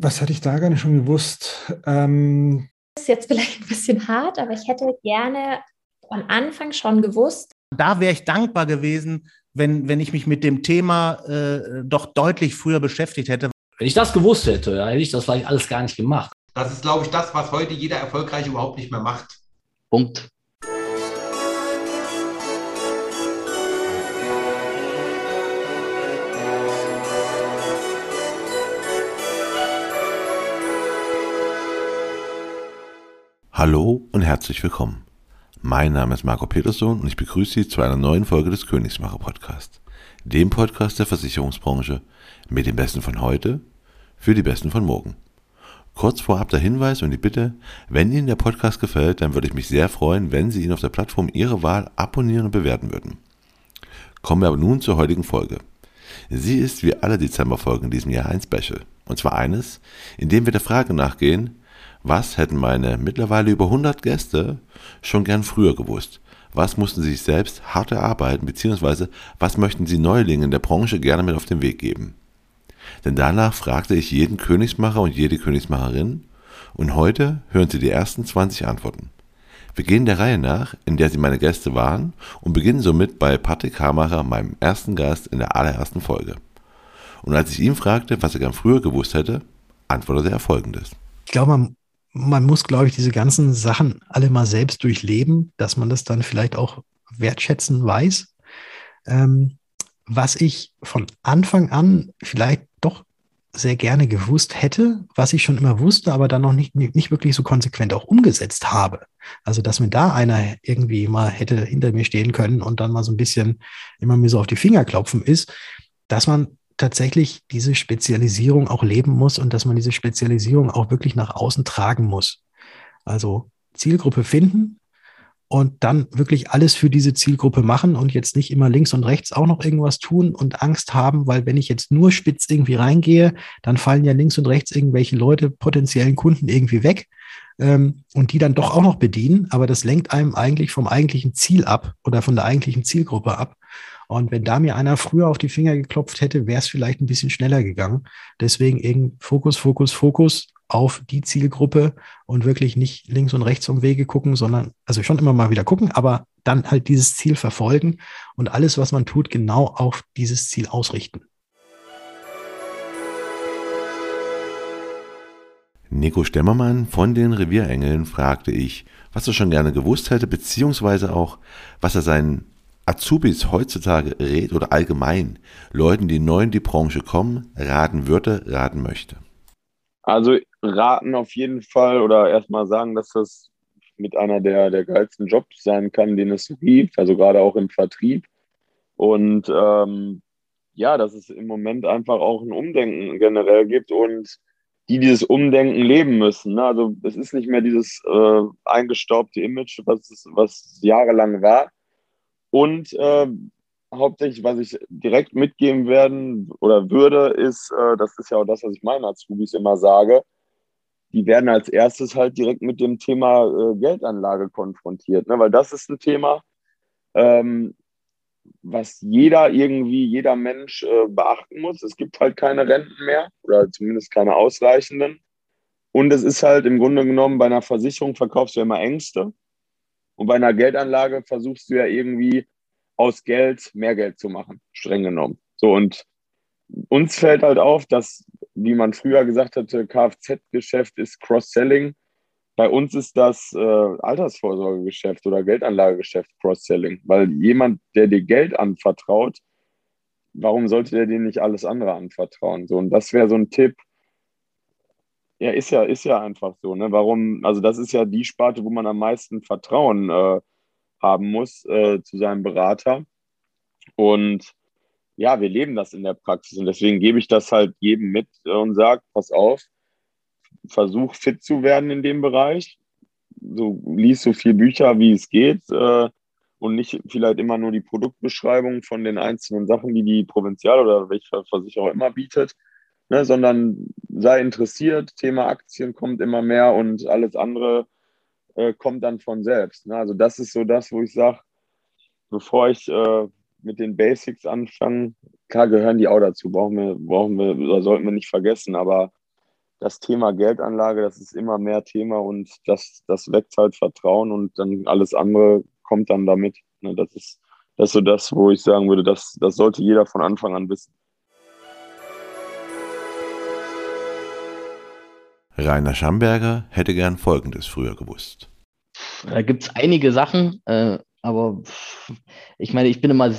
Was hatte ich da gar nicht schon gewusst? Ähm, das ist jetzt vielleicht ein bisschen hart, aber ich hätte gerne von Anfang schon gewusst. Da wäre ich dankbar gewesen, wenn, wenn ich mich mit dem Thema äh, doch deutlich früher beschäftigt hätte. Wenn ich das gewusst hätte, hätte ich das vielleicht alles gar nicht gemacht. Das ist, glaube ich, das, was heute jeder Erfolgreiche überhaupt nicht mehr macht. Punkt. Hallo und herzlich willkommen. Mein Name ist Marco Peterson und ich begrüße Sie zu einer neuen Folge des Königsmacher Podcast, dem Podcast der Versicherungsbranche mit den Besten von heute für die Besten von morgen. Kurz vorab der Hinweis und die Bitte, wenn Ihnen der Podcast gefällt, dann würde ich mich sehr freuen, wenn Sie ihn auf der Plattform Ihrer Wahl abonnieren und bewerten würden. Kommen wir aber nun zur heutigen Folge. Sie ist wie alle Dezemberfolgen in diesem Jahr ein Special. Und zwar eines, in dem wir der Frage nachgehen, was hätten meine mittlerweile über 100 Gäste schon gern früher gewusst? Was mussten sie sich selbst hart erarbeiten, beziehungsweise was möchten sie Neulingen der Branche gerne mit auf den Weg geben? Denn danach fragte ich jeden Königsmacher und jede Königsmacherin und heute hören Sie die ersten 20 Antworten. Wir gehen der Reihe nach, in der Sie meine Gäste waren und beginnen somit bei Patrick Hamacher, meinem ersten Gast in der allerersten Folge. Und als ich ihn fragte, was er gern früher gewusst hätte, antwortete er folgendes. Ich glaube, man man muss, glaube ich, diese ganzen Sachen alle mal selbst durchleben, dass man das dann vielleicht auch wertschätzen weiß. Ähm, was ich von Anfang an vielleicht doch sehr gerne gewusst hätte, was ich schon immer wusste, aber dann noch nicht, nicht wirklich so konsequent auch umgesetzt habe. Also, dass mir da einer irgendwie mal hätte hinter mir stehen können und dann mal so ein bisschen immer mir so auf die Finger klopfen ist, dass man tatsächlich diese Spezialisierung auch leben muss und dass man diese Spezialisierung auch wirklich nach außen tragen muss. Also Zielgruppe finden und dann wirklich alles für diese Zielgruppe machen und jetzt nicht immer links und rechts auch noch irgendwas tun und Angst haben, weil wenn ich jetzt nur spitz irgendwie reingehe, dann fallen ja links und rechts irgendwelche Leute, potenziellen Kunden irgendwie weg ähm, und die dann doch auch noch bedienen, aber das lenkt einem eigentlich vom eigentlichen Ziel ab oder von der eigentlichen Zielgruppe ab. Und wenn da mir einer früher auf die Finger geklopft hätte, wäre es vielleicht ein bisschen schneller gegangen. Deswegen eben Fokus, Fokus, Fokus auf die Zielgruppe und wirklich nicht links und rechts um Wege gucken, sondern also schon immer mal wieder gucken, aber dann halt dieses Ziel verfolgen und alles, was man tut, genau auf dieses Ziel ausrichten. Nico Stemmermann von den Revierengeln fragte ich, was er schon gerne gewusst hätte, beziehungsweise auch, was er seinen Azubis heutzutage rät oder allgemein Leuten, die neu in die Branche kommen, raten würde, raten möchte? Also raten auf jeden Fall oder erstmal sagen, dass das mit einer der, der geilsten Jobs sein kann, den es gibt, also gerade auch im Vertrieb. Und ähm, ja, dass es im Moment einfach auch ein Umdenken generell gibt und die dieses Umdenken leben müssen. Ne? Also es ist nicht mehr dieses äh, eingestaubte Image, was, was jahrelang war, und äh, hauptsächlich, was ich direkt mitgeben werden oder würde, ist, äh, das ist ja auch das, was ich meinen Azubis immer sage, die werden als erstes halt direkt mit dem Thema äh, Geldanlage konfrontiert, ne? weil das ist ein Thema, ähm, was jeder irgendwie, jeder Mensch äh, beachten muss. Es gibt halt keine Renten mehr oder zumindest keine ausreichenden. Und es ist halt im Grunde genommen, bei einer Versicherung verkaufst du immer Ängste. Und bei einer Geldanlage versuchst du ja irgendwie aus Geld mehr Geld zu machen, streng genommen. So und uns fällt halt auf, dass, wie man früher gesagt hatte, Kfz-Geschäft ist Cross-Selling. Bei uns ist das äh, Altersvorsorgegeschäft oder Geldanlagegeschäft Cross-Selling, weil jemand, der dir Geld anvertraut, warum sollte der dir nicht alles andere anvertrauen? So, und das wäre so ein Tipp, ja, ist ja, ist ja einfach so. Ne? Warum, also das ist ja die Sparte, wo man am meisten Vertrauen äh, haben muss äh, zu seinem Berater. Und ja, wir leben das in der Praxis und deswegen gebe ich das halt jedem mit und sage, pass auf, versuch fit zu werden in dem Bereich. So lies so viele Bücher, wie es geht äh, und nicht vielleicht immer nur die Produktbeschreibung von den einzelnen Sachen, die die Provinzial oder welcher Versicherer immer bietet, ne, sondern sei interessiert, Thema Aktien kommt immer mehr und alles andere äh, kommt dann von selbst. Ne? Also das ist so das, wo ich sage, bevor ich äh, mit den Basics anfange, klar gehören die auch dazu, brauchen wir, brauchen wir oder sollten wir nicht vergessen, aber das Thema Geldanlage, das ist immer mehr Thema und das, das weckt halt Vertrauen und dann alles andere kommt dann damit. Ne, das ist, das ist so das, wo ich sagen würde, das, das sollte jeder von Anfang an wissen. Rainer Schamberger hätte gern Folgendes früher gewusst. Da gibt es einige Sachen, äh, aber ich meine, ich bin immer,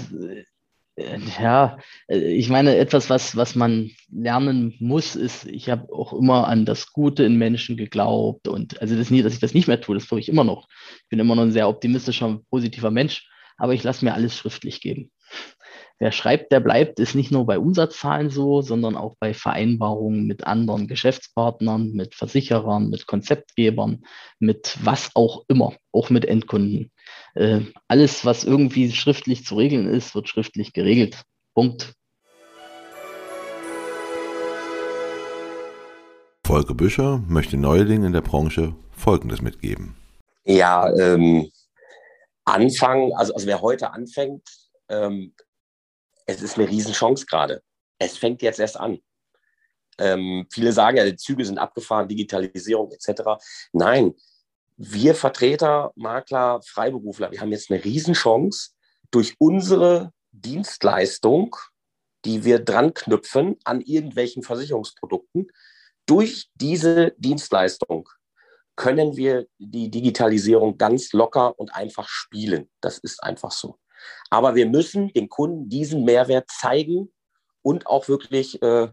äh, ja, äh, ich meine, etwas, was, was man lernen muss, ist, ich habe auch immer an das Gute in Menschen geglaubt und also das nie, dass ich das nicht mehr tue, das tue ich immer noch. Ich bin immer noch ein sehr optimistischer, positiver Mensch, aber ich lasse mir alles schriftlich geben wer schreibt, der bleibt, ist nicht nur bei Umsatzzahlen so, sondern auch bei Vereinbarungen mit anderen Geschäftspartnern, mit Versicherern, mit Konzeptgebern, mit was auch immer, auch mit Endkunden. Äh, alles, was irgendwie schriftlich zu regeln ist, wird schriftlich geregelt. Punkt. Volker Büscher möchte Neulingen in der Branche Folgendes mitgeben. Ja, ähm, anfangen, also, also wer heute anfängt, ähm, es ist eine Riesenchance gerade. Es fängt jetzt erst an. Ähm, viele sagen ja, die Züge sind abgefahren, Digitalisierung etc. Nein, wir Vertreter, Makler, Freiberufler, wir haben jetzt eine Riesenchance durch unsere Dienstleistung, die wir dran knüpfen an irgendwelchen Versicherungsprodukten. Durch diese Dienstleistung können wir die Digitalisierung ganz locker und einfach spielen. Das ist einfach so. Aber wir müssen den Kunden diesen Mehrwert zeigen und auch wirklich, äh,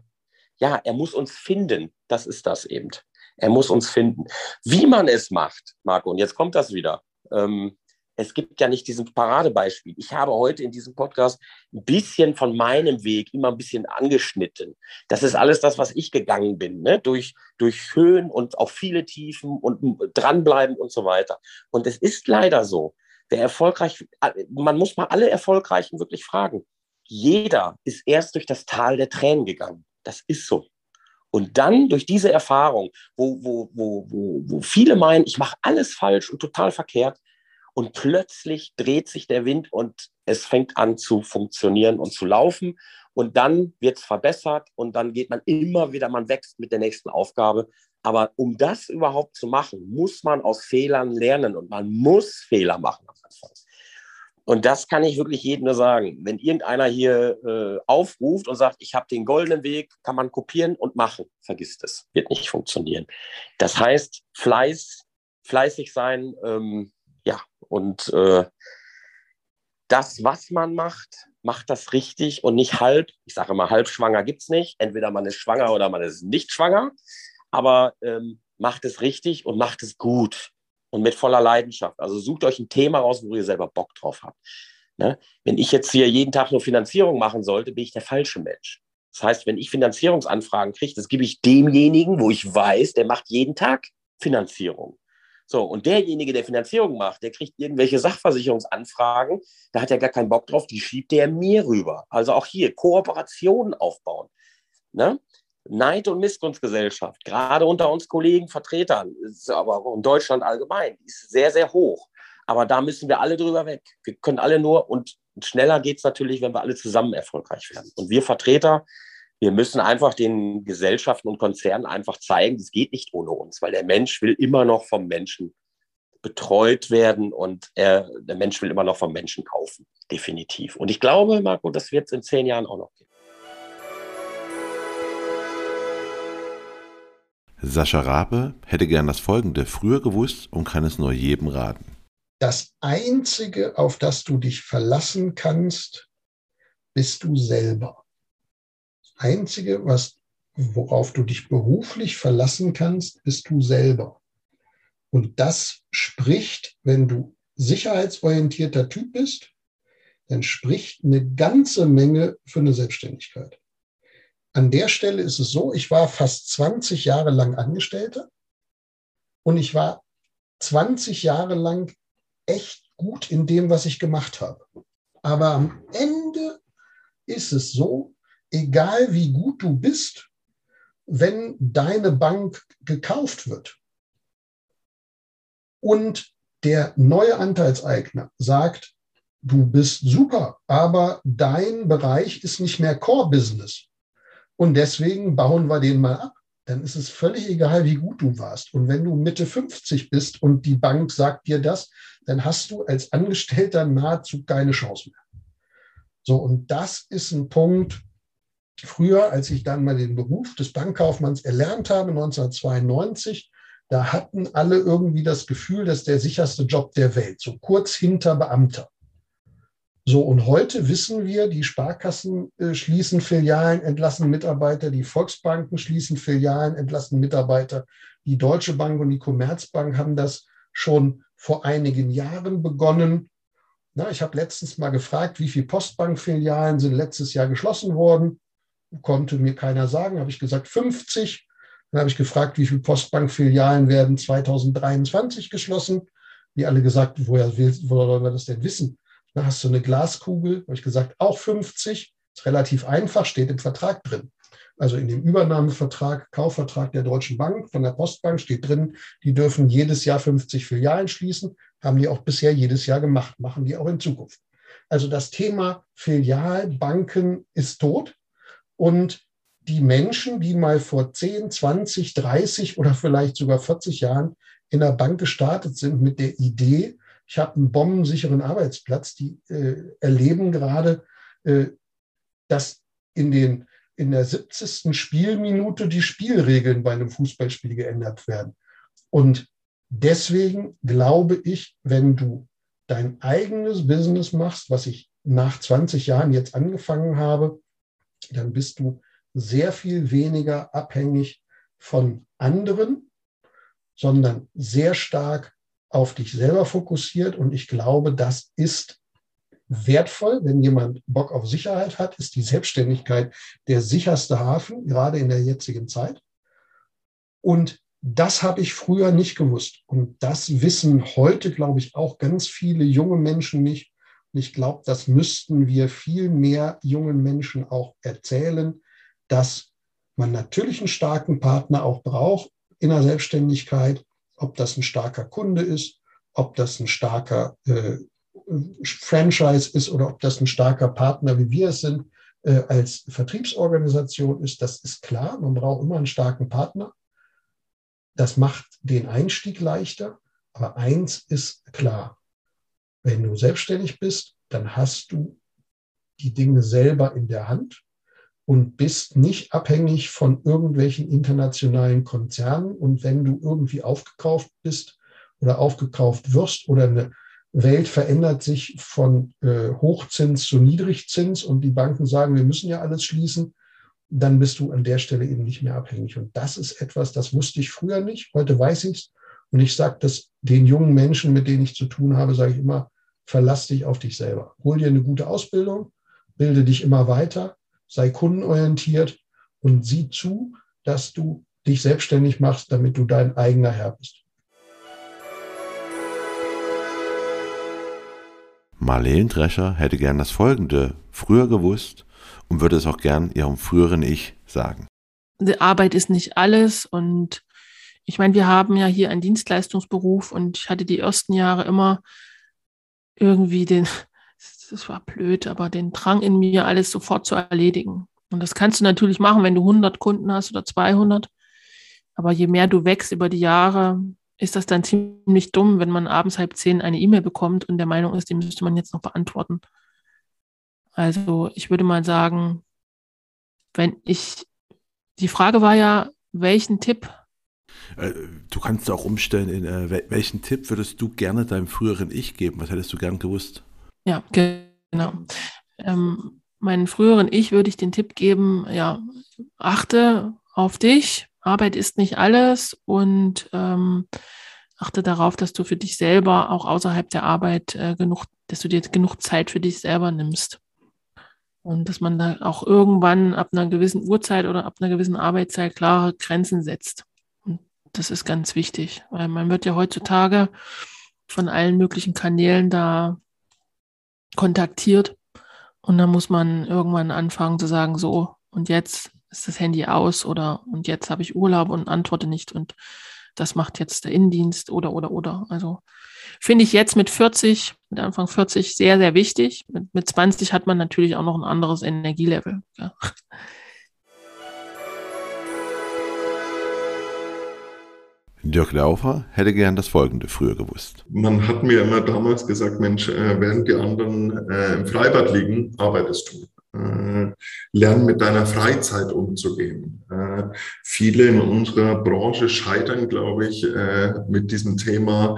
ja, er muss uns finden. Das ist das eben. Er muss uns finden. Wie man es macht, Marco, und jetzt kommt das wieder. Ähm, es gibt ja nicht diesen Paradebeispiel. Ich habe heute in diesem Podcast ein bisschen von meinem Weg immer ein bisschen angeschnitten. Das ist alles das, was ich gegangen bin, ne? durch, durch Höhen und auch viele Tiefen und dranbleiben und so weiter. Und es ist leider so, der erfolgreich, man muss mal alle Erfolgreichen wirklich fragen. Jeder ist erst durch das Tal der Tränen gegangen. Das ist so. Und dann durch diese Erfahrung, wo, wo, wo, wo, wo viele meinen, ich mache alles falsch und total verkehrt, und plötzlich dreht sich der Wind und es fängt an zu funktionieren und zu laufen. Und dann wird es verbessert und dann geht man immer wieder, man wächst mit der nächsten Aufgabe. Aber um das überhaupt zu machen, muss man aus Fehlern lernen und man muss Fehler machen. Und das kann ich wirklich jedem nur sagen. Wenn irgendeiner hier äh, aufruft und sagt, ich habe den goldenen Weg, kann man kopieren und machen. Vergisst es, wird nicht funktionieren. Das heißt, Fleiß, fleißig sein, ähm, ja, und äh, das, was man macht, macht das richtig und nicht halb. Ich sage immer, halb schwanger gibt es nicht. Entweder man ist schwanger oder man ist nicht schwanger aber ähm, macht es richtig und macht es gut und mit voller Leidenschaft. Also sucht euch ein Thema raus, wo ihr selber Bock drauf habt. Ne? Wenn ich jetzt hier jeden Tag nur Finanzierung machen sollte, bin ich der falsche Mensch. Das heißt, wenn ich Finanzierungsanfragen kriege, das gebe ich demjenigen, wo ich weiß, der macht jeden Tag Finanzierung. So, und derjenige, der Finanzierung macht, der kriegt irgendwelche Sachversicherungsanfragen, da hat er gar keinen Bock drauf, die schiebt der mir rüber. Also auch hier Kooperationen aufbauen. Ne? Neid- und Missgunstgesellschaft, gerade unter uns Kollegen, Vertretern, aber auch in Deutschland allgemein, ist sehr, sehr hoch. Aber da müssen wir alle drüber weg. Wir können alle nur, und schneller geht es natürlich, wenn wir alle zusammen erfolgreich werden. Und wir Vertreter, wir müssen einfach den Gesellschaften und Konzernen einfach zeigen, das geht nicht ohne uns, weil der Mensch will immer noch vom Menschen betreut werden und er, der Mensch will immer noch vom Menschen kaufen, definitiv. Und ich glaube, Marco, das wird es in zehn Jahren auch noch geben. Sascha Rabe hätte gern das Folgende früher gewusst und kann es nur jedem raten. Das Einzige, auf das du dich verlassen kannst, bist du selber. Das Einzige, was, worauf du dich beruflich verlassen kannst, bist du selber. Und das spricht, wenn du sicherheitsorientierter Typ bist, dann spricht eine ganze Menge für eine Selbstständigkeit. An der Stelle ist es so, ich war fast 20 Jahre lang Angestellter und ich war 20 Jahre lang echt gut in dem, was ich gemacht habe. Aber am Ende ist es so, egal wie gut du bist, wenn deine Bank gekauft wird und der neue Anteilseigner sagt, du bist super, aber dein Bereich ist nicht mehr Core Business, und deswegen bauen wir den mal ab. dann ist es völlig egal, wie gut du warst. Und wenn du Mitte 50 bist und die Bank sagt dir das, dann hast du als Angestellter nahezu keine Chance mehr. So, und das ist ein Punkt, früher, als ich dann mal den Beruf des Bankkaufmanns erlernt habe, 1992, da hatten alle irgendwie das Gefühl, dass der sicherste Job der Welt, so kurz hinter Beamter. So, und heute wissen wir, die Sparkassen äh, schließen Filialen, entlassen Mitarbeiter, die Volksbanken schließen Filialen, entlassen Mitarbeiter. Die Deutsche Bank und die Commerzbank haben das schon vor einigen Jahren begonnen. Na, ich habe letztens mal gefragt, wie viele Postbankfilialen sind letztes Jahr geschlossen worden. Konnte mir keiner sagen, habe ich gesagt 50. Dann habe ich gefragt, wie viele Postbankfilialen werden 2023 geschlossen. Die alle gesagt, woher, woher wollen wir das denn wissen? Da hast du eine Glaskugel, habe ich gesagt, auch 50. Ist relativ einfach, steht im Vertrag drin. Also in dem Übernahmevertrag, Kaufvertrag der Deutschen Bank von der Postbank steht drin, die dürfen jedes Jahr 50 Filialen schließen. Haben die auch bisher jedes Jahr gemacht, machen die auch in Zukunft. Also das Thema Filialbanken ist tot und die Menschen, die mal vor 10, 20, 30 oder vielleicht sogar 40 Jahren in der Bank gestartet sind mit der Idee, ich habe einen bombensicheren Arbeitsplatz. Die äh, erleben gerade, äh, dass in, den, in der 70. Spielminute die Spielregeln bei einem Fußballspiel geändert werden. Und deswegen glaube ich, wenn du dein eigenes Business machst, was ich nach 20 Jahren jetzt angefangen habe, dann bist du sehr viel weniger abhängig von anderen, sondern sehr stark auf dich selber fokussiert. Und ich glaube, das ist wertvoll. Wenn jemand Bock auf Sicherheit hat, ist die Selbstständigkeit der sicherste Hafen, gerade in der jetzigen Zeit. Und das habe ich früher nicht gewusst. Und das wissen heute, glaube ich, auch ganz viele junge Menschen nicht. Und ich glaube, das müssten wir viel mehr jungen Menschen auch erzählen, dass man natürlich einen starken Partner auch braucht in der Selbstständigkeit, ob das ein starker Kunde ist, ob das ein starker äh, Franchise ist oder ob das ein starker Partner, wie wir es sind, äh, als Vertriebsorganisation ist, das ist klar. Man braucht immer einen starken Partner. Das macht den Einstieg leichter. Aber eins ist klar, wenn du selbstständig bist, dann hast du die Dinge selber in der Hand und bist nicht abhängig von irgendwelchen internationalen Konzernen. Und wenn du irgendwie aufgekauft bist oder aufgekauft wirst oder eine Welt verändert sich von äh, Hochzins zu Niedrigzins und die Banken sagen, wir müssen ja alles schließen, dann bist du an der Stelle eben nicht mehr abhängig. Und das ist etwas, das wusste ich früher nicht. Heute weiß ich es. Und ich sage das den jungen Menschen, mit denen ich zu tun habe, sage ich immer, verlass dich auf dich selber. Hol dir eine gute Ausbildung, bilde dich immer weiter sei kundenorientiert und sieh zu, dass du dich selbstständig machst, damit du dein eigener Herr bist. Marlene Drescher hätte gern das Folgende früher gewusst und würde es auch gern ihrem früheren Ich sagen. Die Arbeit ist nicht alles und ich meine, wir haben ja hier einen Dienstleistungsberuf und ich hatte die ersten Jahre immer irgendwie den, das war blöd, aber den Drang in mir, alles sofort zu erledigen. Und das kannst du natürlich machen, wenn du 100 Kunden hast oder 200. Aber je mehr du wächst über die Jahre, ist das dann ziemlich dumm, wenn man abends halb zehn eine E-Mail bekommt und der Meinung ist, die müsste man jetzt noch beantworten. Also ich würde mal sagen, wenn ich, die Frage war ja, welchen Tipp? Äh, du kannst auch umstellen, in, äh, welchen Tipp würdest du gerne deinem früheren Ich geben? Was hättest du gern gewusst? Ja, genau. Ähm, meinen früheren Ich würde ich den Tipp geben, ja, achte auf dich. Arbeit ist nicht alles und ähm, achte darauf, dass du für dich selber auch außerhalb der Arbeit äh, genug, dass du dir genug Zeit für dich selber nimmst. Und dass man da auch irgendwann ab einer gewissen Uhrzeit oder ab einer gewissen Arbeitszeit klare Grenzen setzt. Und das ist ganz wichtig, weil man wird ja heutzutage von allen möglichen Kanälen da kontaktiert. Und dann muss man irgendwann anfangen zu sagen, so, und jetzt ist das Handy aus oder und jetzt habe ich Urlaub und antworte nicht und das macht jetzt der Innendienst oder oder oder. Also finde ich jetzt mit 40, mit Anfang 40 sehr, sehr wichtig. Mit, mit 20 hat man natürlich auch noch ein anderes Energielevel. Ja. Dirk Laufer hätte gern das Folgende früher gewusst. Man hat mir immer damals gesagt, Mensch, äh, während die anderen äh, im Freibad liegen, arbeitest du. Äh, lernen mit deiner Freizeit umzugehen. Viele in unserer Branche scheitern, glaube ich, mit diesem Thema.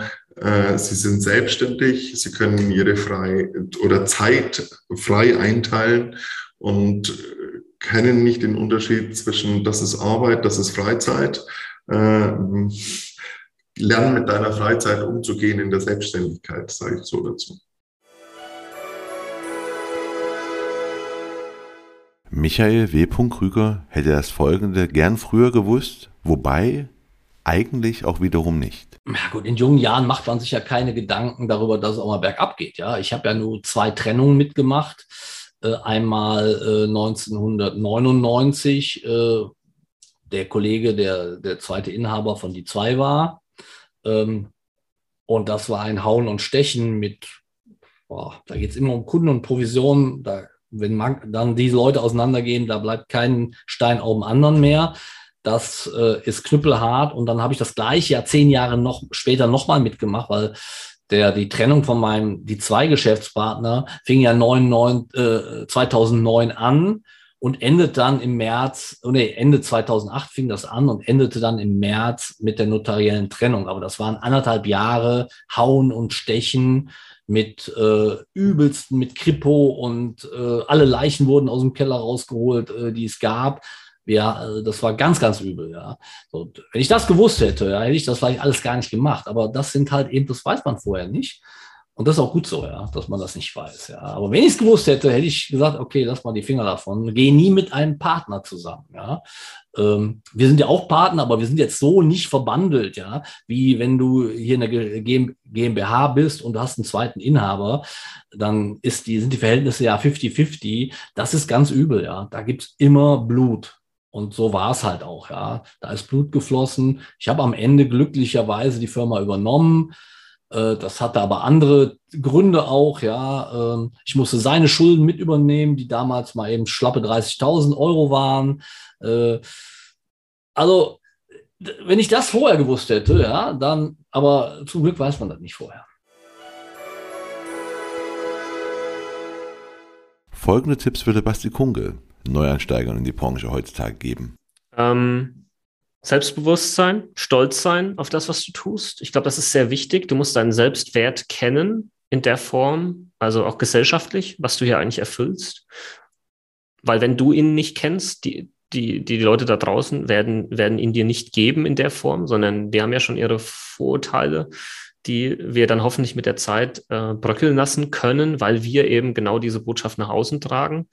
Sie sind selbstständig, sie können ihre frei oder Zeit frei einteilen und kennen nicht den Unterschied zwischen das ist Arbeit, das ist Freizeit lernen mit deiner Freizeit umzugehen in der Selbstständigkeit, sage ich so dazu. Michael W. Krüger hätte das folgende gern früher gewusst, wobei eigentlich auch wiederum nicht. Ja gut, in jungen Jahren macht man sich ja keine Gedanken darüber, dass es auch mal bergab geht. Ja, ich habe ja nur zwei Trennungen mitgemacht. Äh, einmal äh, 1999, äh, der Kollege, der der zweite Inhaber von die zwei war. Ähm, und das war ein Hauen und Stechen mit, boah, da geht es immer um Kunden und Provisionen. Da, wenn man, dann diese Leute auseinandergehen, da bleibt kein Stein auf dem anderen mehr. Das äh, ist knüppelhart. Und dann habe ich das gleiche ja zehn Jahre noch später nochmal mitgemacht, weil der, die Trennung von meinem, die zwei Geschäftspartner fing ja 99, äh, 2009 an und endet dann im März, oh nee, Ende 2008 fing das an und endete dann im März mit der notariellen Trennung. Aber das waren anderthalb Jahre Hauen und Stechen mit äh, übelsten, mit Kripo und äh, alle Leichen wurden aus dem Keller rausgeholt, äh, die es gab. Ja, also das war ganz, ganz übel, ja. So, wenn ich das gewusst hätte, ja, hätte ich das vielleicht alles gar nicht gemacht. Aber das sind halt eben, das weiß man vorher nicht. Und das ist auch gut so, ja, dass man das nicht weiß. Ja. Aber wenn ich es gewusst hätte, hätte ich gesagt, okay, lass mal die Finger davon. Geh nie mit einem Partner zusammen. Ja. Ähm, wir sind ja auch Partner, aber wir sind jetzt so nicht verbandelt, ja, wie wenn du hier in der GmbH bist und du hast einen zweiten Inhaber, dann ist die, sind die Verhältnisse ja 50-50. Das ist ganz übel, ja. Da gibt's immer Blut. Und so war es halt auch, ja. Da ist Blut geflossen. Ich habe am Ende glücklicherweise die Firma übernommen äh, das hatte aber andere Gründe auch, ja. Ähm, ich musste seine Schulden mit übernehmen, die damals mal eben schlappe 30.000 Euro waren. Äh, also, wenn ich das vorher gewusst hätte, ja, dann, aber zum Glück weiß man das nicht vorher. Folgende Tipps würde Basti Kunge Neueinsteigern in die Branche heutzutage geben. Ähm, Selbstbewusstsein, Stolz sein auf das, was du tust. Ich glaube, das ist sehr wichtig. Du musst deinen Selbstwert kennen in der Form, also auch gesellschaftlich, was du hier eigentlich erfüllst. Weil wenn du ihn nicht kennst, die, die, die Leute da draußen werden, werden ihn dir nicht geben in der Form, sondern die haben ja schon ihre Vorurteile, die wir dann hoffentlich mit der Zeit äh, bröckeln lassen können, weil wir eben genau diese Botschaft nach außen tragen.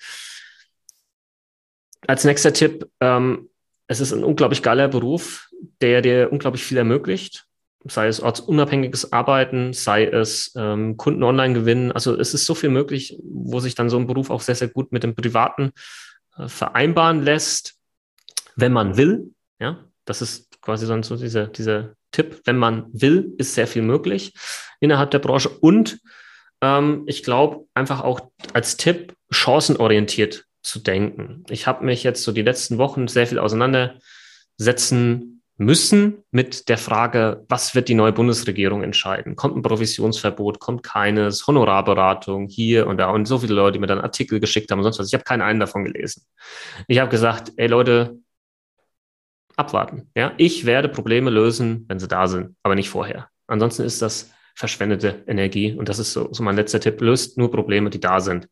Als nächster Tipp, ähm, es ist ein unglaublich geiler Beruf, der dir unglaublich viel ermöglicht. Sei es ortsunabhängiges Arbeiten, sei es ähm, Kunden online gewinnen. Also es ist so viel möglich, wo sich dann so ein Beruf auch sehr, sehr gut mit dem Privaten äh, vereinbaren lässt, wenn man will. Ja, das ist quasi so dieser, dieser Tipp. Wenn man will, ist sehr viel möglich innerhalb der Branche. Und ähm, ich glaube einfach auch als Tipp chancenorientiert zu denken. Ich habe mich jetzt so die letzten Wochen sehr viel auseinandersetzen müssen mit der Frage, was wird die neue Bundesregierung entscheiden? Kommt ein Provisionsverbot, kommt keines, Honorarberatung hier und da und so viele Leute, die mir dann Artikel geschickt haben und sonst was. Ich habe keinen einen davon gelesen. Ich habe gesagt, ey Leute, abwarten. Ja, ich werde Probleme lösen, wenn sie da sind, aber nicht vorher. Ansonsten ist das verschwendete Energie und das ist so, so mein letzter Tipp. Löst nur Probleme, die da sind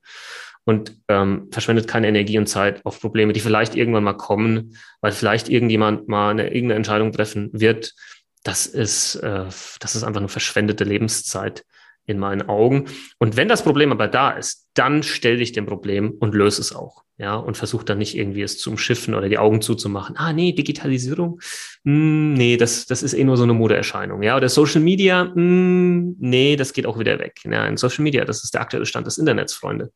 und ähm, verschwendet keine Energie und Zeit auf Probleme, die vielleicht irgendwann mal kommen, weil vielleicht irgendjemand mal eine irgendeine Entscheidung treffen wird. Das ist, äh, das ist einfach eine verschwendete Lebenszeit in meinen Augen. Und wenn das Problem aber da ist, dann stell dich dem Problem und löse es auch. Ja, und versuch dann nicht irgendwie es zu umschiffen oder die Augen zuzumachen. Ah, nee, Digitalisierung, mm, nee, das, das ist eh nur so eine Modeerscheinung. Ja, oder Social Media, mm, nee, das geht auch wieder weg. Ja, in Social Media, das ist der aktuelle Stand des Internets, Freunde.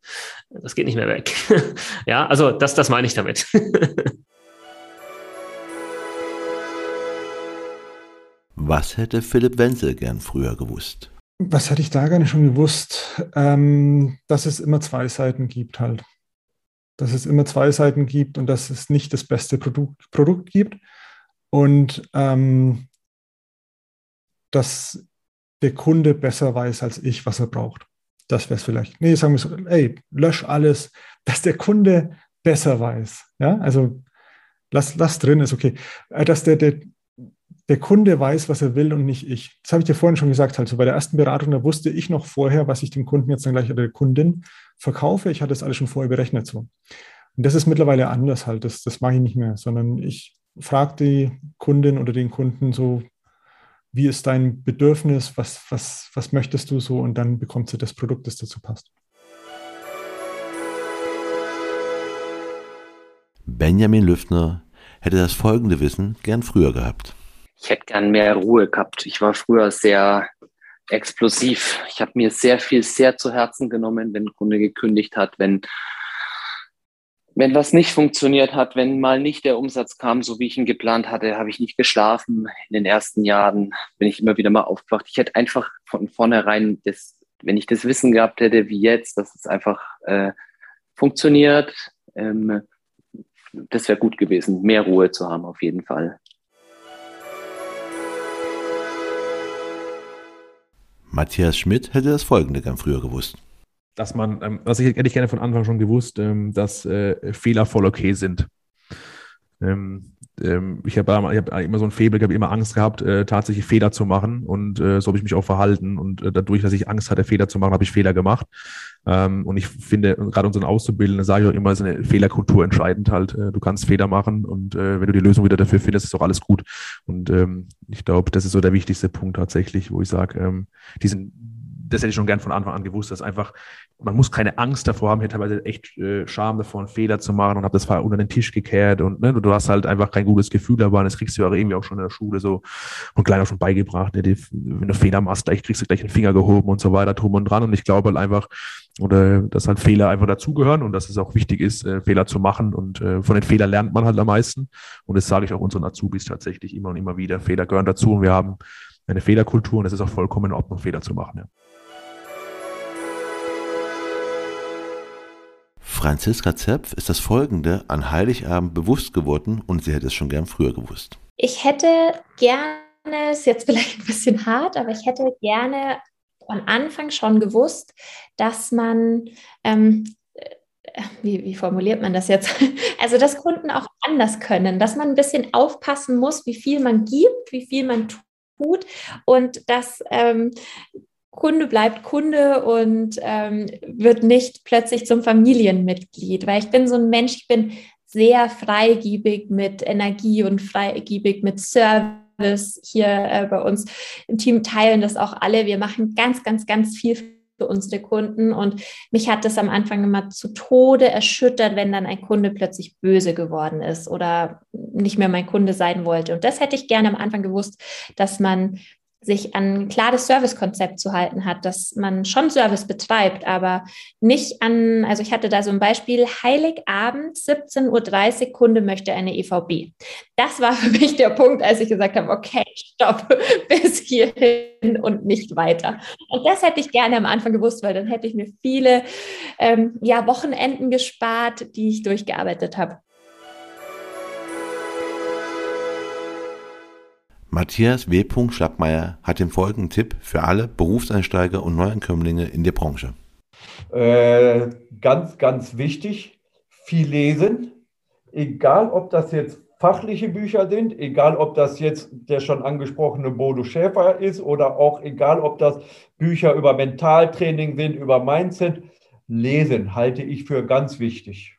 Das geht nicht mehr weg. ja, also das, das meine ich damit. Was hätte Philipp Wenzel gern früher gewusst? Was hätte ich da gar nicht schon gewusst? Ähm, dass es immer zwei Seiten gibt halt. Dass es immer zwei Seiten gibt und dass es nicht das beste Produkt, Produkt gibt. Und ähm, dass der Kunde besser weiß als ich, was er braucht. Das wäre es vielleicht. Nee, sagen wir so, ey, lösch alles, dass der Kunde besser weiß. Ja, also lass, lass drin, ist okay. Äh, dass der, der, der Kunde weiß, was er will und nicht ich. Das habe ich dir vorhin schon gesagt. Also bei der ersten Beratung, da wusste ich noch vorher, was ich dem Kunden jetzt dann gleich oder der Kundin verkaufe. Ich hatte das alles schon vorher berechnet so. Und das ist mittlerweile anders halt. Das, das mache ich nicht mehr, sondern ich frage die Kundin oder den Kunden so, wie ist dein Bedürfnis, was, was, was möchtest du so und dann bekommt sie das Produkt, das dazu passt. Benjamin Lüftner hätte das folgende Wissen gern früher gehabt. Ich hätte gern mehr Ruhe gehabt. Ich war früher sehr explosiv. Ich habe mir sehr viel sehr zu Herzen genommen, wenn ein Kunde gekündigt hat, wenn wenn was nicht funktioniert hat, wenn mal nicht der Umsatz kam, so wie ich ihn geplant hatte, habe ich nicht geschlafen. In den ersten Jahren bin ich immer wieder mal aufgewacht. Ich hätte einfach von vornherein, das, wenn ich das Wissen gehabt hätte, wie jetzt, dass es einfach äh, funktioniert, ähm, das wäre gut gewesen, mehr Ruhe zu haben auf jeden Fall. Matthias Schmidt hätte das Folgende gern früher gewusst dass man, ähm, was ich hätte ich gerne von Anfang schon gewusst, ähm, dass äh, Fehler voll okay sind. Ähm, ähm, ich habe hab immer so ein Febel, ich habe immer Angst gehabt, äh, tatsächlich Fehler zu machen und äh, so habe ich mich auch verhalten und äh, dadurch, dass ich Angst hatte, Fehler zu machen, habe ich Fehler gemacht. Ähm, und ich finde, gerade unseren Auszubildenden sage ich auch immer, ist eine Fehlerkultur entscheidend halt. Äh, du kannst Fehler machen und äh, wenn du die Lösung wieder dafür findest, ist doch alles gut. Und ähm, ich glaube, das ist so der wichtigste Punkt tatsächlich, wo ich sage, ähm, diesen das hätte ich schon gern von Anfang an gewusst, dass einfach man muss keine Angst davor haben, ich hatte teilweise echt äh, Scham davor, einen Fehler zu machen und habe das unter den Tisch gekehrt und ne, du hast halt einfach kein gutes Gefühl dabei und das kriegst du ja irgendwie auch schon in der Schule so und kleiner schon beigebracht, ne, die, wenn du Fehler machst, gleich kriegst du gleich einen Finger gehoben und so weiter, drum und dran und ich glaube halt einfach, oder dass halt Fehler einfach dazugehören und dass es auch wichtig ist, äh, Fehler zu machen und äh, von den Fehlern lernt man halt am meisten und das sage ich auch unseren Azubis tatsächlich immer und immer wieder, Fehler gehören dazu und wir haben eine Fehlerkultur und es ist auch vollkommen in Ordnung, Fehler zu machen. Ja. Franziska Zepf ist das Folgende an Heiligabend bewusst geworden und sie hätte es schon gern früher gewusst. Ich hätte gerne, ist jetzt vielleicht ein bisschen hart, aber ich hätte gerne von Anfang schon gewusst, dass man, ähm, äh, wie, wie formuliert man das jetzt? Also, dass Kunden auch anders können, dass man ein bisschen aufpassen muss, wie viel man gibt, wie viel man tut und dass ähm, Kunde bleibt Kunde und ähm, wird nicht plötzlich zum Familienmitglied, weil ich bin so ein Mensch, ich bin sehr freigiebig mit Energie und freigiebig mit Service. Hier äh, bei uns im Team teilen das auch alle. Wir machen ganz, ganz, ganz viel für unsere Kunden und mich hat das am Anfang immer zu Tode erschüttert, wenn dann ein Kunde plötzlich böse geworden ist oder nicht mehr mein Kunde sein wollte. Und das hätte ich gerne am Anfang gewusst, dass man sich an ein klares Servicekonzept zu halten hat, dass man schon Service betreibt, aber nicht an, also ich hatte da so ein Beispiel, Heiligabend, 17.30 Uhr, Kunde möchte eine EVB. Das war für mich der Punkt, als ich gesagt habe, okay, stopp, bis hierhin und nicht weiter. Und das hätte ich gerne am Anfang gewusst, weil dann hätte ich mir viele ähm, ja, Wochenenden gespart, die ich durchgearbeitet habe. Matthias W. Schlappmeier hat den folgenden Tipp für alle Berufseinsteiger und Neuankömmlinge in der Branche. Äh, ganz, ganz wichtig, viel lesen. Egal, ob das jetzt fachliche Bücher sind, egal, ob das jetzt der schon angesprochene Bodo Schäfer ist oder auch egal, ob das Bücher über Mentaltraining sind, über Mindset. Lesen halte ich für ganz wichtig.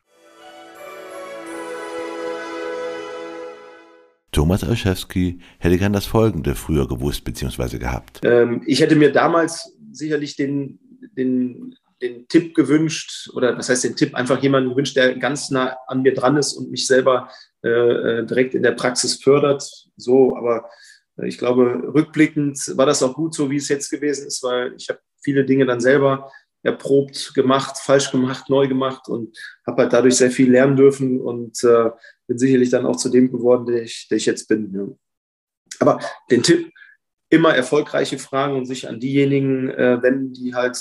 Thomas Olszewski hätte gern das Folgende früher gewusst bzw. gehabt. Ähm, ich hätte mir damals sicherlich den, den, den Tipp gewünscht, oder was heißt den Tipp, einfach jemanden gewünscht, der ganz nah an mir dran ist und mich selber äh, äh direkt in der Praxis fördert. So, aber äh, ich glaube, rückblickend war das auch gut so, wie es jetzt gewesen ist, weil ich habe viele Dinge dann selber erprobt gemacht, falsch gemacht, neu gemacht und habe halt dadurch sehr viel lernen dürfen und äh, bin sicherlich dann auch zu dem geworden, der ich, der ich jetzt bin. Ja. Aber den Tipp, immer erfolgreiche Fragen und sich an diejenigen äh, wenden, die halt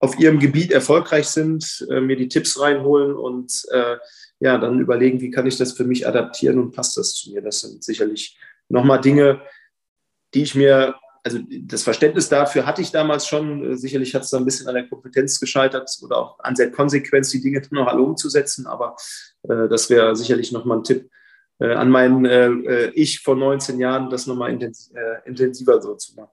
auf ihrem Gebiet erfolgreich sind, äh, mir die Tipps reinholen und äh, ja, dann überlegen, wie kann ich das für mich adaptieren und passt das zu mir. Das sind sicherlich nochmal Dinge, die ich mir also das Verständnis dafür hatte ich damals schon. Sicherlich hat es da ein bisschen an der Kompetenz gescheitert oder auch an der Konsequenz, die Dinge noch alle umzusetzen. Aber äh, das wäre sicherlich nochmal ein Tipp äh, an mein äh, äh Ich von 19 Jahren, das nochmal intens äh, intensiver so zu machen.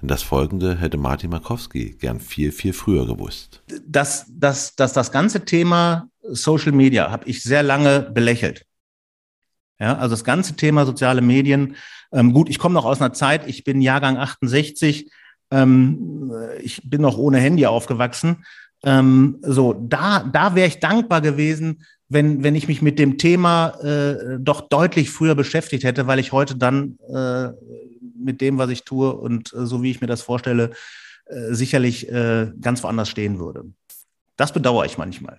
Das folgende hätte Martin Markowski gern viel, viel früher gewusst. Das, das, das, das ganze Thema Social Media habe ich sehr lange belächelt. Ja, also das ganze Thema soziale Medien. Ähm, gut, ich komme noch aus einer Zeit, ich bin Jahrgang 68, ähm, ich bin noch ohne Handy aufgewachsen. Ähm, so, da, da wäre ich dankbar gewesen, wenn, wenn ich mich mit dem Thema äh, doch deutlich früher beschäftigt hätte, weil ich heute dann äh, mit dem, was ich tue und äh, so wie ich mir das vorstelle, äh, sicherlich äh, ganz woanders stehen würde. Das bedauere ich manchmal.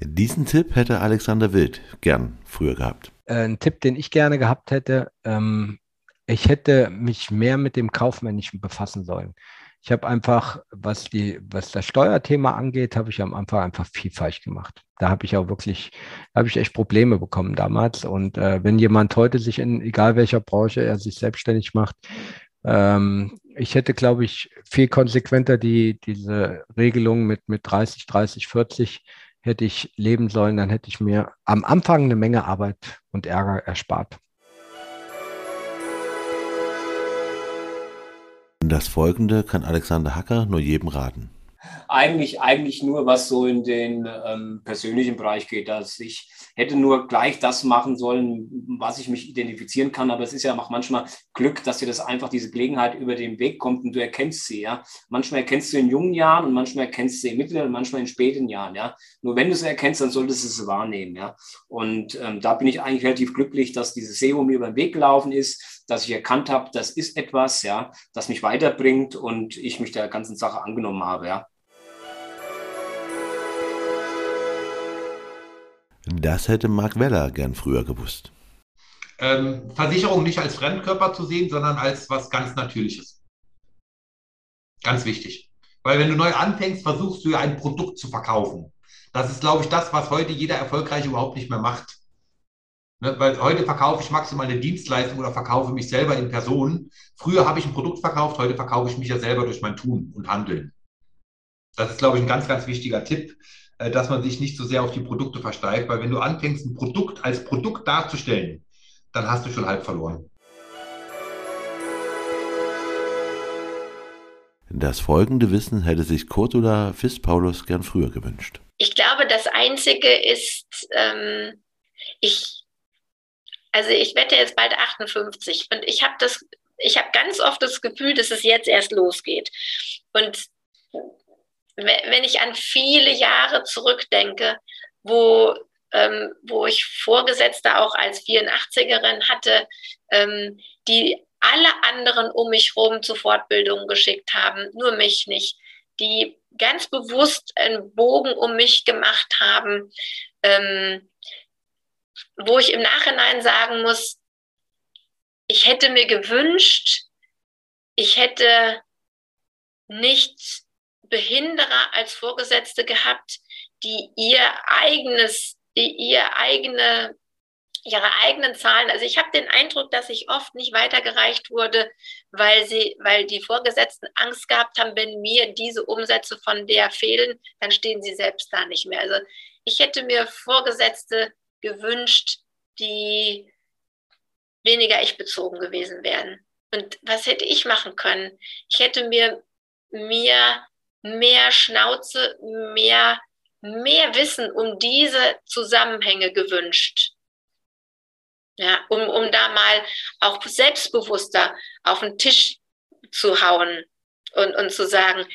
Diesen Tipp hätte Alexander Wild gern früher gehabt. Äh, ein Tipp, den ich gerne gehabt hätte, ähm, ich hätte mich mehr mit dem Kaufmännischen befassen sollen. Ich habe einfach, was die, was das Steuerthema angeht, habe ich am Anfang einfach viel falsch gemacht. Da habe ich auch wirklich, habe ich echt Probleme bekommen damals. Und äh, wenn jemand heute sich in egal welcher Branche er sich selbstständig macht, ähm, ich hätte, glaube ich, viel konsequenter die, diese Regelung mit, mit 30, 30, 40 hätte ich leben sollen, dann hätte ich mir am Anfang eine Menge Arbeit und Ärger erspart. Das folgende kann Alexander Hacker nur jedem raten. Eigentlich, eigentlich nur, was so in den ähm, persönlichen Bereich geht, dass ich hätte nur gleich das machen sollen, was ich mich identifizieren kann. Aber es ist ja auch manchmal Glück, dass dir das einfach diese Gelegenheit über den Weg kommt und du erkennst sie. Ja, manchmal erkennst du in jungen Jahren und manchmal erkennst du in mittleren und manchmal in späten Jahren. Ja, nur wenn du sie erkennst, dann solltest du es wahrnehmen. Ja, und ähm, da bin ich eigentlich relativ glücklich, dass diese SEO mir über den Weg gelaufen ist, dass ich erkannt habe, das ist etwas, ja, das mich weiterbringt und ich mich der ganzen Sache angenommen habe. Ja. Das hätte Mark Weller gern früher gewusst. Ähm, Versicherung nicht als Fremdkörper zu sehen, sondern als was ganz Natürliches. Ganz wichtig. Weil wenn du neu anfängst, versuchst du ja ein Produkt zu verkaufen. Das ist, glaube ich, das, was heute jeder Erfolgreiche überhaupt nicht mehr macht. Ne? Weil heute verkaufe ich maximal eine Dienstleistung oder verkaufe mich selber in Person. Früher habe ich ein Produkt verkauft, heute verkaufe ich mich ja selber durch mein Tun und Handeln. Das ist, glaube ich, ein ganz, ganz wichtiger Tipp. Äh, dass man sich nicht so sehr auf die Produkte versteift, weil wenn du anfängst, ein Produkt als Produkt darzustellen, dann hast du schon halb verloren. Das folgende Wissen hätte sich Cordula Fis-Paulus gern früher gewünscht. Ich glaube, das Einzige ist, ähm, ich, also ich werde jetzt bald 58 und ich habe das, ich habe ganz oft das Gefühl, dass es jetzt erst losgeht. Und wenn ich an viele Jahre zurückdenke, wo, ähm, wo ich Vorgesetzte auch als 84erin hatte, ähm, die alle anderen um mich herum zu Fortbildungen geschickt haben, nur mich nicht, die ganz bewusst einen Bogen um mich gemacht haben, ähm, wo ich im Nachhinein sagen muss, ich hätte mir gewünscht, ich hätte nicht Behinderer als Vorgesetzte gehabt, die ihr eigenes, die ihr eigene, ihre eigenen Zahlen, also ich habe den Eindruck, dass ich oft nicht weitergereicht wurde, weil sie, weil die Vorgesetzten Angst gehabt haben, wenn mir diese Umsätze von der fehlen, dann stehen sie selbst da nicht mehr. Also ich hätte mir Vorgesetzte gewünscht, die weniger ich bezogen gewesen wären. Und was hätte ich machen können? Ich hätte mir, mir mehr Schnauze, mehr, mehr Wissen um diese Zusammenhänge gewünscht. Ja, um, um da mal auch selbstbewusster auf den Tisch zu hauen und, und zu sagen,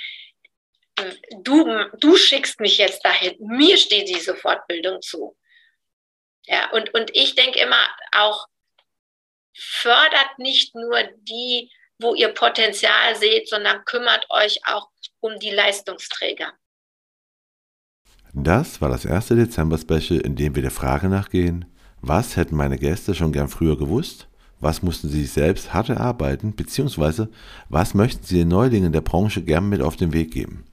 du, du schickst mich jetzt dahin, mir steht diese Fortbildung zu. Ja, und, und ich denke immer auch, fördert nicht nur die, wo ihr Potenzial seht, sondern kümmert euch auch um die Leistungsträger. Das war das erste Dezember-Special, in dem wir der Frage nachgehen, was hätten meine Gäste schon gern früher gewusst? Was mussten sie sich selbst hart erarbeiten? Beziehungsweise, was möchten sie den Neulingen der Branche gern mit auf den Weg geben?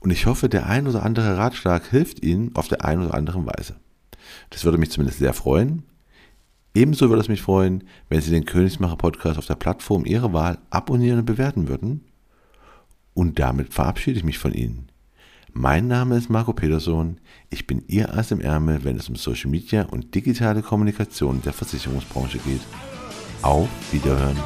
Und ich hoffe, der ein oder andere Ratschlag hilft Ihnen auf der einen oder anderen Weise. Das würde mich zumindest sehr freuen. Ebenso würde es mich freuen, wenn Sie den Königsmacher Podcast auf der Plattform Ihrer Wahl abonnieren und bewerten würden. Und damit verabschiede ich mich von Ihnen. Mein Name ist Marco Peterson. Ich bin Ihr Ass im Ärmel, wenn es um Social Media und digitale Kommunikation der Versicherungsbranche geht. Auf Wiederhören.